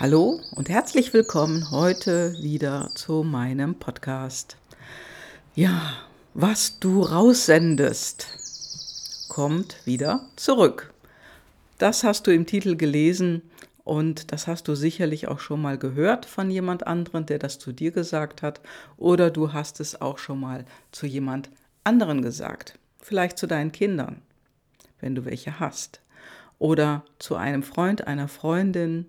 Hallo und herzlich willkommen heute wieder zu meinem Podcast. Ja, was du raussendest, kommt wieder zurück. Das hast du im Titel gelesen und das hast du sicherlich auch schon mal gehört von jemand anderen, der das zu dir gesagt hat, oder du hast es auch schon mal zu jemand anderen gesagt, vielleicht zu deinen Kindern, wenn du welche hast, oder zu einem Freund, einer Freundin,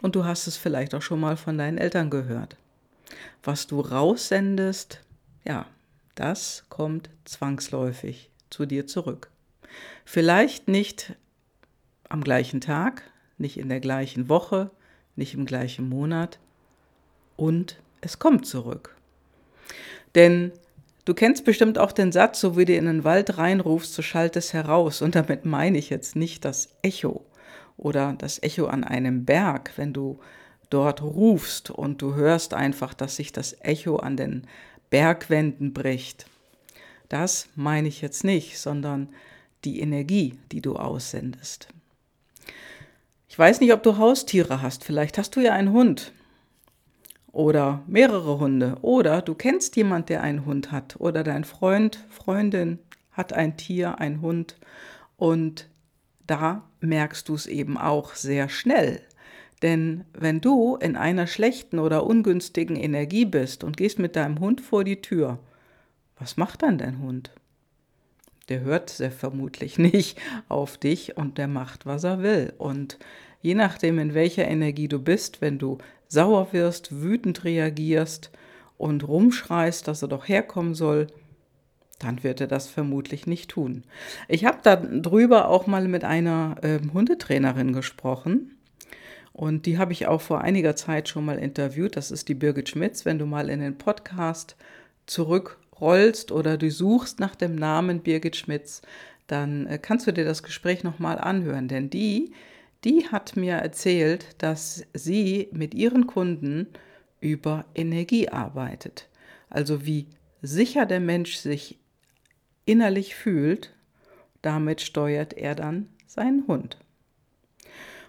und du hast es vielleicht auch schon mal von deinen Eltern gehört. Was du raussendest, ja, das kommt zwangsläufig zu dir zurück. Vielleicht nicht am gleichen Tag, nicht in der gleichen Woche, nicht im gleichen Monat und es kommt zurück. Denn du kennst bestimmt auch den Satz, so wie du in den Wald reinrufst, so schallt es heraus. Und damit meine ich jetzt nicht das Echo, oder das Echo an einem Berg, wenn du dort rufst und du hörst einfach, dass sich das Echo an den Bergwänden bricht. Das meine ich jetzt nicht, sondern die Energie, die du aussendest. Ich weiß nicht, ob du Haustiere hast. Vielleicht hast du ja einen Hund oder mehrere Hunde oder du kennst jemand, der einen Hund hat oder dein Freund, Freundin hat ein Tier, ein Hund und da merkst du es eben auch sehr schnell. Denn wenn du in einer schlechten oder ungünstigen Energie bist und gehst mit deinem Hund vor die Tür, was macht dann dein Hund? Der hört sehr vermutlich nicht auf dich und der macht, was er will. Und je nachdem, in welcher Energie du bist, wenn du sauer wirst, wütend reagierst und rumschreist, dass er doch herkommen soll, dann wird er das vermutlich nicht tun. Ich habe darüber auch mal mit einer äh, Hundetrainerin gesprochen. Und die habe ich auch vor einiger Zeit schon mal interviewt. Das ist die Birgit Schmitz. Wenn du mal in den Podcast zurückrollst oder du suchst nach dem Namen Birgit Schmitz, dann äh, kannst du dir das Gespräch nochmal anhören. Denn die, die hat mir erzählt, dass sie mit ihren Kunden über Energie arbeitet. Also wie sicher der Mensch sich innerlich fühlt, damit steuert er dann seinen Hund.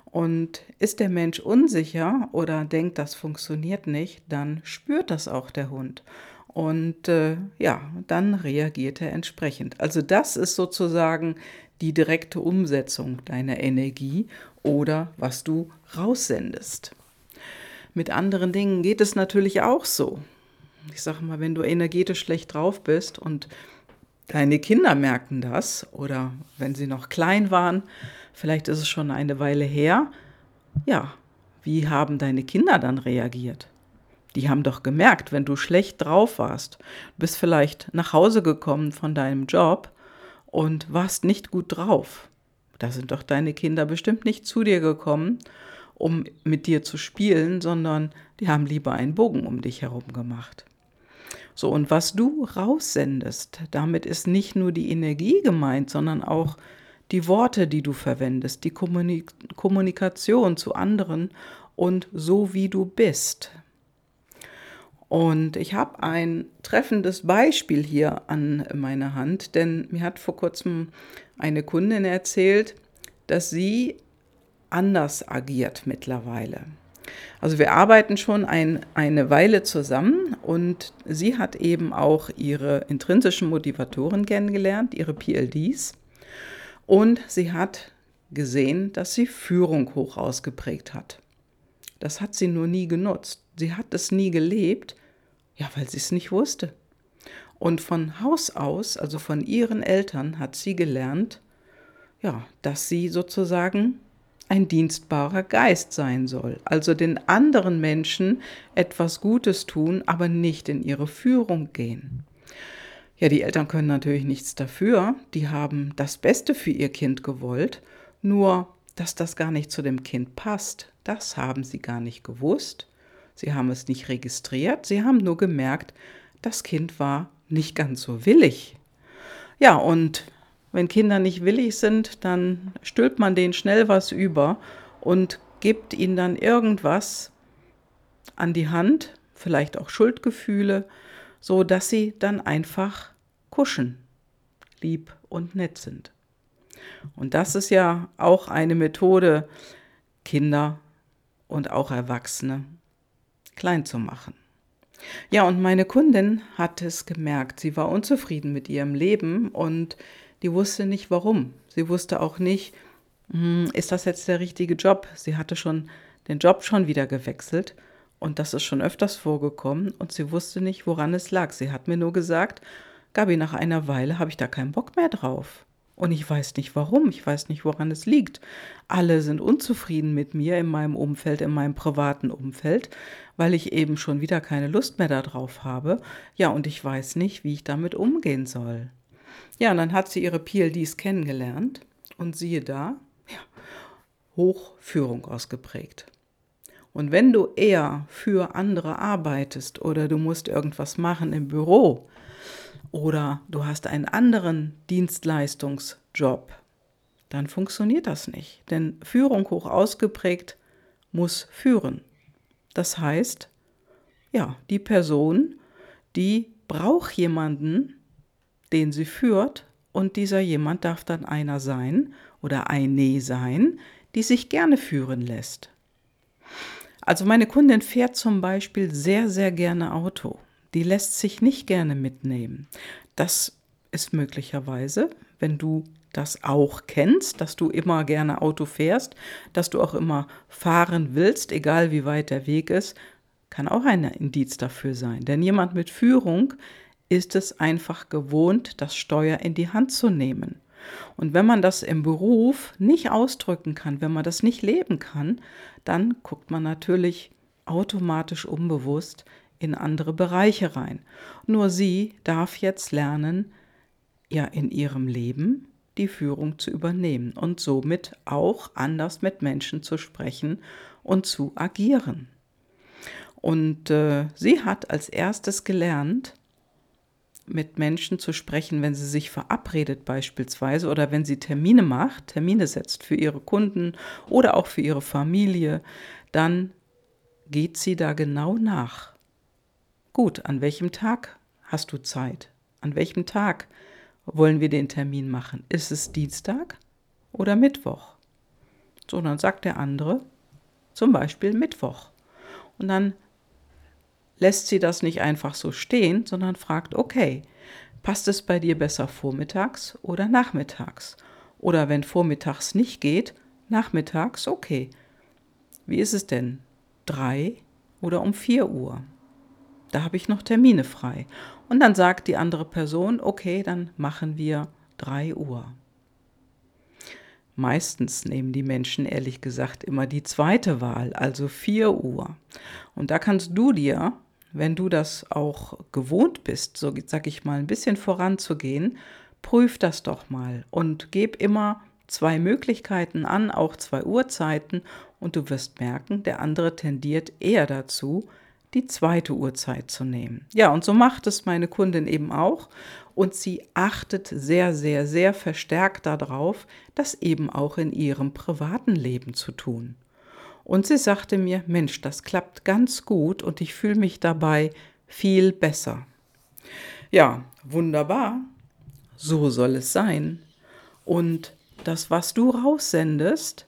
Und ist der Mensch unsicher oder denkt, das funktioniert nicht, dann spürt das auch der Hund. Und äh, ja, dann reagiert er entsprechend. Also das ist sozusagen die direkte Umsetzung deiner Energie oder was du raussendest. Mit anderen Dingen geht es natürlich auch so. Ich sage mal, wenn du energetisch schlecht drauf bist und Deine Kinder merken das oder wenn sie noch klein waren, vielleicht ist es schon eine Weile her. Ja, wie haben deine Kinder dann reagiert? Die haben doch gemerkt, wenn du schlecht drauf warst, bist vielleicht nach Hause gekommen von deinem Job und warst nicht gut drauf. Da sind doch deine Kinder bestimmt nicht zu dir gekommen, um mit dir zu spielen, sondern die haben lieber einen Bogen um dich herum gemacht. So, und was du raussendest, damit ist nicht nur die Energie gemeint, sondern auch die Worte, die du verwendest, die Kommunik Kommunikation zu anderen und so wie du bist. Und ich habe ein treffendes Beispiel hier an meiner Hand, denn mir hat vor kurzem eine Kundin erzählt, dass sie anders agiert mittlerweile. Also wir arbeiten schon ein, eine Weile zusammen und sie hat eben auch ihre intrinsischen Motivatoren kennengelernt, ihre PLDs. Und sie hat gesehen, dass sie Führung hoch ausgeprägt hat. Das hat sie nur nie genutzt. Sie hat es nie gelebt, ja, weil sie es nicht wusste. Und von Haus aus, also von ihren Eltern, hat sie gelernt, ja, dass sie sozusagen ein dienstbarer Geist sein soll, also den anderen Menschen etwas Gutes tun, aber nicht in ihre Führung gehen. Ja, die Eltern können natürlich nichts dafür, die haben das Beste für ihr Kind gewollt, nur dass das gar nicht zu dem Kind passt, das haben sie gar nicht gewusst, sie haben es nicht registriert, sie haben nur gemerkt, das Kind war nicht ganz so willig. Ja, und wenn Kinder nicht willig sind, dann stülpt man denen schnell was über und gibt ihnen dann irgendwas an die Hand, vielleicht auch Schuldgefühle, so dass sie dann einfach kuschen, lieb und nett sind. Und das ist ja auch eine Methode, Kinder und auch Erwachsene klein zu machen. Ja, und meine Kundin hat es gemerkt. Sie war unzufrieden mit ihrem Leben und die wusste nicht warum. Sie wusste auch nicht, hm, ist das jetzt der richtige Job? Sie hatte schon den Job schon wieder gewechselt und das ist schon öfters vorgekommen und sie wusste nicht, woran es lag. Sie hat mir nur gesagt, Gabi, nach einer Weile habe ich da keinen Bock mehr drauf. Und ich weiß nicht warum, ich weiß nicht, woran es liegt. Alle sind unzufrieden mit mir in meinem Umfeld, in meinem privaten Umfeld, weil ich eben schon wieder keine Lust mehr darauf habe. Ja, und ich weiß nicht, wie ich damit umgehen soll. Ja, und dann hat sie ihre PLDs kennengelernt und siehe da, ja, Hochführung ausgeprägt. Und wenn du eher für andere arbeitest oder du musst irgendwas machen im Büro, oder du hast einen anderen Dienstleistungsjob, dann funktioniert das nicht. Denn Führung hoch ausgeprägt muss führen. Das heißt, ja, die Person, die braucht jemanden, den sie führt, und dieser jemand darf dann einer sein oder eine sein, die sich gerne führen lässt. Also meine Kundin fährt zum Beispiel sehr, sehr gerne Auto die lässt sich nicht gerne mitnehmen. Das ist möglicherweise, wenn du das auch kennst, dass du immer gerne Auto fährst, dass du auch immer fahren willst, egal wie weit der Weg ist, kann auch ein Indiz dafür sein. Denn jemand mit Führung ist es einfach gewohnt, das Steuer in die Hand zu nehmen. Und wenn man das im Beruf nicht ausdrücken kann, wenn man das nicht leben kann, dann guckt man natürlich automatisch unbewusst in andere Bereiche rein. Nur sie darf jetzt lernen, ja in ihrem Leben die Führung zu übernehmen und somit auch anders mit Menschen zu sprechen und zu agieren. Und äh, sie hat als erstes gelernt, mit Menschen zu sprechen, wenn sie sich verabredet beispielsweise oder wenn sie Termine macht, Termine setzt für ihre Kunden oder auch für ihre Familie, dann geht sie da genau nach. Gut, an welchem Tag hast du Zeit? An welchem Tag wollen wir den Termin machen? Ist es Dienstag oder Mittwoch? So, dann sagt der andere zum Beispiel Mittwoch. Und dann lässt sie das nicht einfach so stehen, sondern fragt, okay, passt es bei dir besser vormittags oder nachmittags? Oder wenn vormittags nicht geht, nachmittags, okay. Wie ist es denn? Drei oder um vier Uhr? da habe ich noch Termine frei. Und dann sagt die andere Person, okay, dann machen wir 3 Uhr. Meistens nehmen die Menschen ehrlich gesagt immer die zweite Wahl, also 4 Uhr. Und da kannst du dir, wenn du das auch gewohnt bist, so sag ich mal, ein bisschen voranzugehen, prüf das doch mal und gib immer zwei Möglichkeiten an, auch zwei Uhrzeiten, und du wirst merken, der andere tendiert eher dazu, die zweite Uhrzeit zu nehmen. Ja, und so macht es meine Kundin eben auch. Und sie achtet sehr, sehr, sehr verstärkt darauf, das eben auch in ihrem privaten Leben zu tun. Und sie sagte mir, Mensch, das klappt ganz gut und ich fühle mich dabei viel besser. Ja, wunderbar. So soll es sein. Und das, was du raussendest,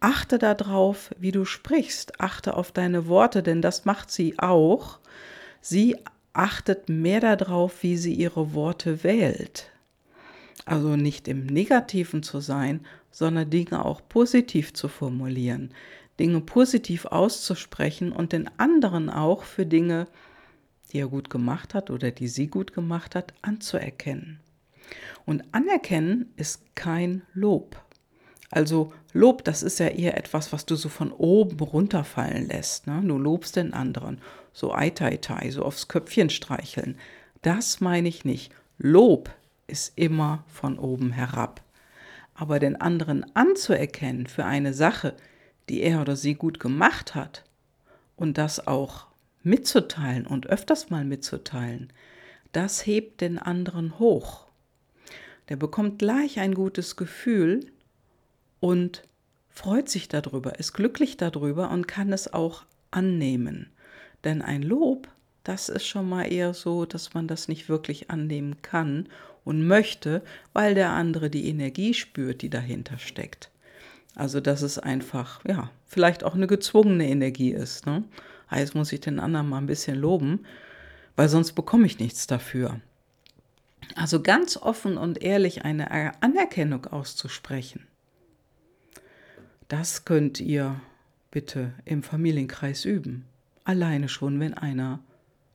Achte darauf, wie du sprichst. Achte auf deine Worte, denn das macht sie auch. Sie achtet mehr darauf, wie sie ihre Worte wählt. Also nicht im Negativen zu sein, sondern Dinge auch positiv zu formulieren, Dinge positiv auszusprechen und den anderen auch für Dinge, die er gut gemacht hat oder die sie gut gemacht hat, anzuerkennen. Und anerkennen ist kein Lob. Also Lob, das ist ja eher etwas, was du so von oben runterfallen lässt. Ne? Du lobst den anderen, so ei tai tai, so aufs Köpfchen streicheln. Das meine ich nicht. Lob ist immer von oben herab. Aber den anderen anzuerkennen für eine Sache, die er oder sie gut gemacht hat und das auch mitzuteilen und öfters mal mitzuteilen, das hebt den anderen hoch. Der bekommt gleich ein gutes Gefühl, und freut sich darüber, ist glücklich darüber und kann es auch annehmen. Denn ein Lob, das ist schon mal eher so, dass man das nicht wirklich annehmen kann und möchte, weil der andere die Energie spürt, die dahinter steckt. Also, dass es einfach, ja, vielleicht auch eine gezwungene Energie ist. Ne? Ah, jetzt muss ich den anderen mal ein bisschen loben, weil sonst bekomme ich nichts dafür. Also ganz offen und ehrlich eine Anerkennung auszusprechen. Das könnt ihr bitte im Familienkreis üben. Alleine schon, wenn einer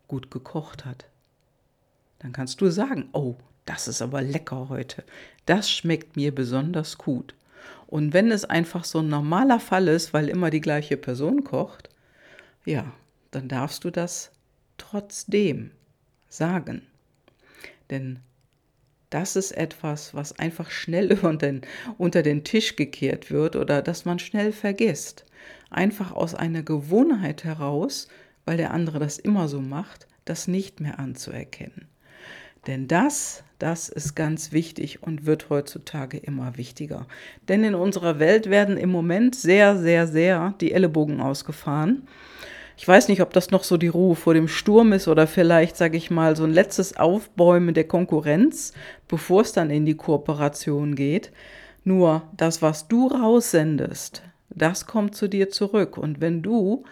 gut gekocht hat. Dann kannst du sagen, oh, das ist aber lecker heute. Das schmeckt mir besonders gut. Und wenn es einfach so ein normaler Fall ist, weil immer die gleiche Person kocht, ja, dann darfst du das trotzdem sagen. Denn das ist etwas, was einfach schnell unter den, unter den Tisch gekehrt wird oder dass man schnell vergisst. Einfach aus einer Gewohnheit heraus, weil der andere das immer so macht, das nicht mehr anzuerkennen. Denn das, das ist ganz wichtig und wird heutzutage immer wichtiger. Denn in unserer Welt werden im Moment sehr, sehr, sehr die Ellenbogen ausgefahren. Ich weiß nicht, ob das noch so die Ruhe vor dem Sturm ist oder vielleicht, sage ich mal, so ein letztes Aufbäumen der Konkurrenz, bevor es dann in die Kooperation geht. Nur das, was du raussendest, das kommt zu dir zurück. Und wenn du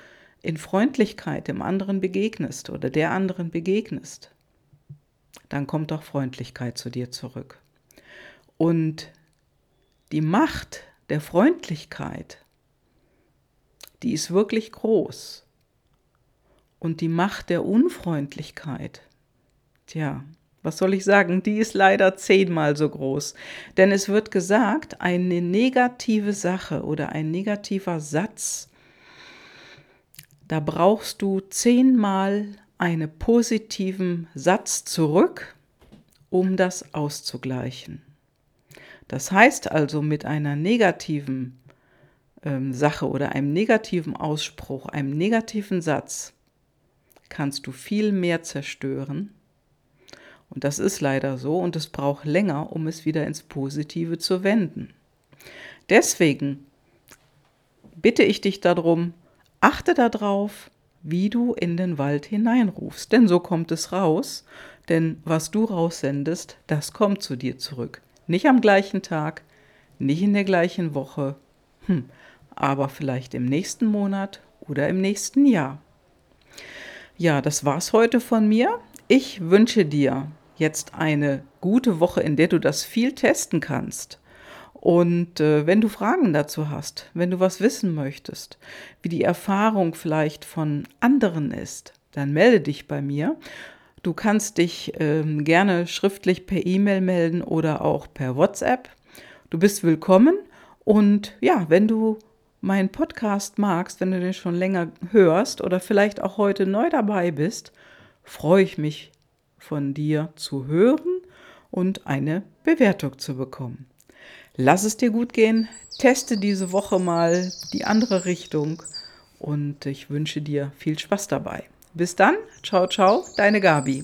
in Freundlichkeit dem anderen begegnest oder der anderen begegnest, dann kommt auch Freundlichkeit zu dir zurück. Und die Macht der Freundlichkeit, die ist wirklich groß. Und die Macht der Unfreundlichkeit, tja, was soll ich sagen, die ist leider zehnmal so groß. Denn es wird gesagt, eine negative Sache oder ein negativer Satz, da brauchst du zehnmal einen positiven Satz zurück, um das auszugleichen. Das heißt also, mit einer negativen ähm, Sache oder einem negativen Ausspruch, einem negativen Satz, kannst du viel mehr zerstören. Und das ist leider so und es braucht länger, um es wieder ins Positive zu wenden. Deswegen bitte ich dich darum, achte darauf, wie du in den Wald hineinrufst. Denn so kommt es raus. Denn was du raussendest, das kommt zu dir zurück. Nicht am gleichen Tag, nicht in der gleichen Woche, hm, aber vielleicht im nächsten Monat oder im nächsten Jahr. Ja, das war's heute von mir. Ich wünsche dir jetzt eine gute Woche, in der du das viel testen kannst. Und äh, wenn du Fragen dazu hast, wenn du was wissen möchtest, wie die Erfahrung vielleicht von anderen ist, dann melde dich bei mir. Du kannst dich ähm, gerne schriftlich per E-Mail melden oder auch per WhatsApp. Du bist willkommen. Und ja, wenn du meinen Podcast magst, wenn du den schon länger hörst oder vielleicht auch heute neu dabei bist, freue ich mich von dir zu hören und eine Bewertung zu bekommen. Lass es dir gut gehen, teste diese Woche mal die andere Richtung und ich wünsche dir viel Spaß dabei. Bis dann, ciao, ciao, deine Gabi.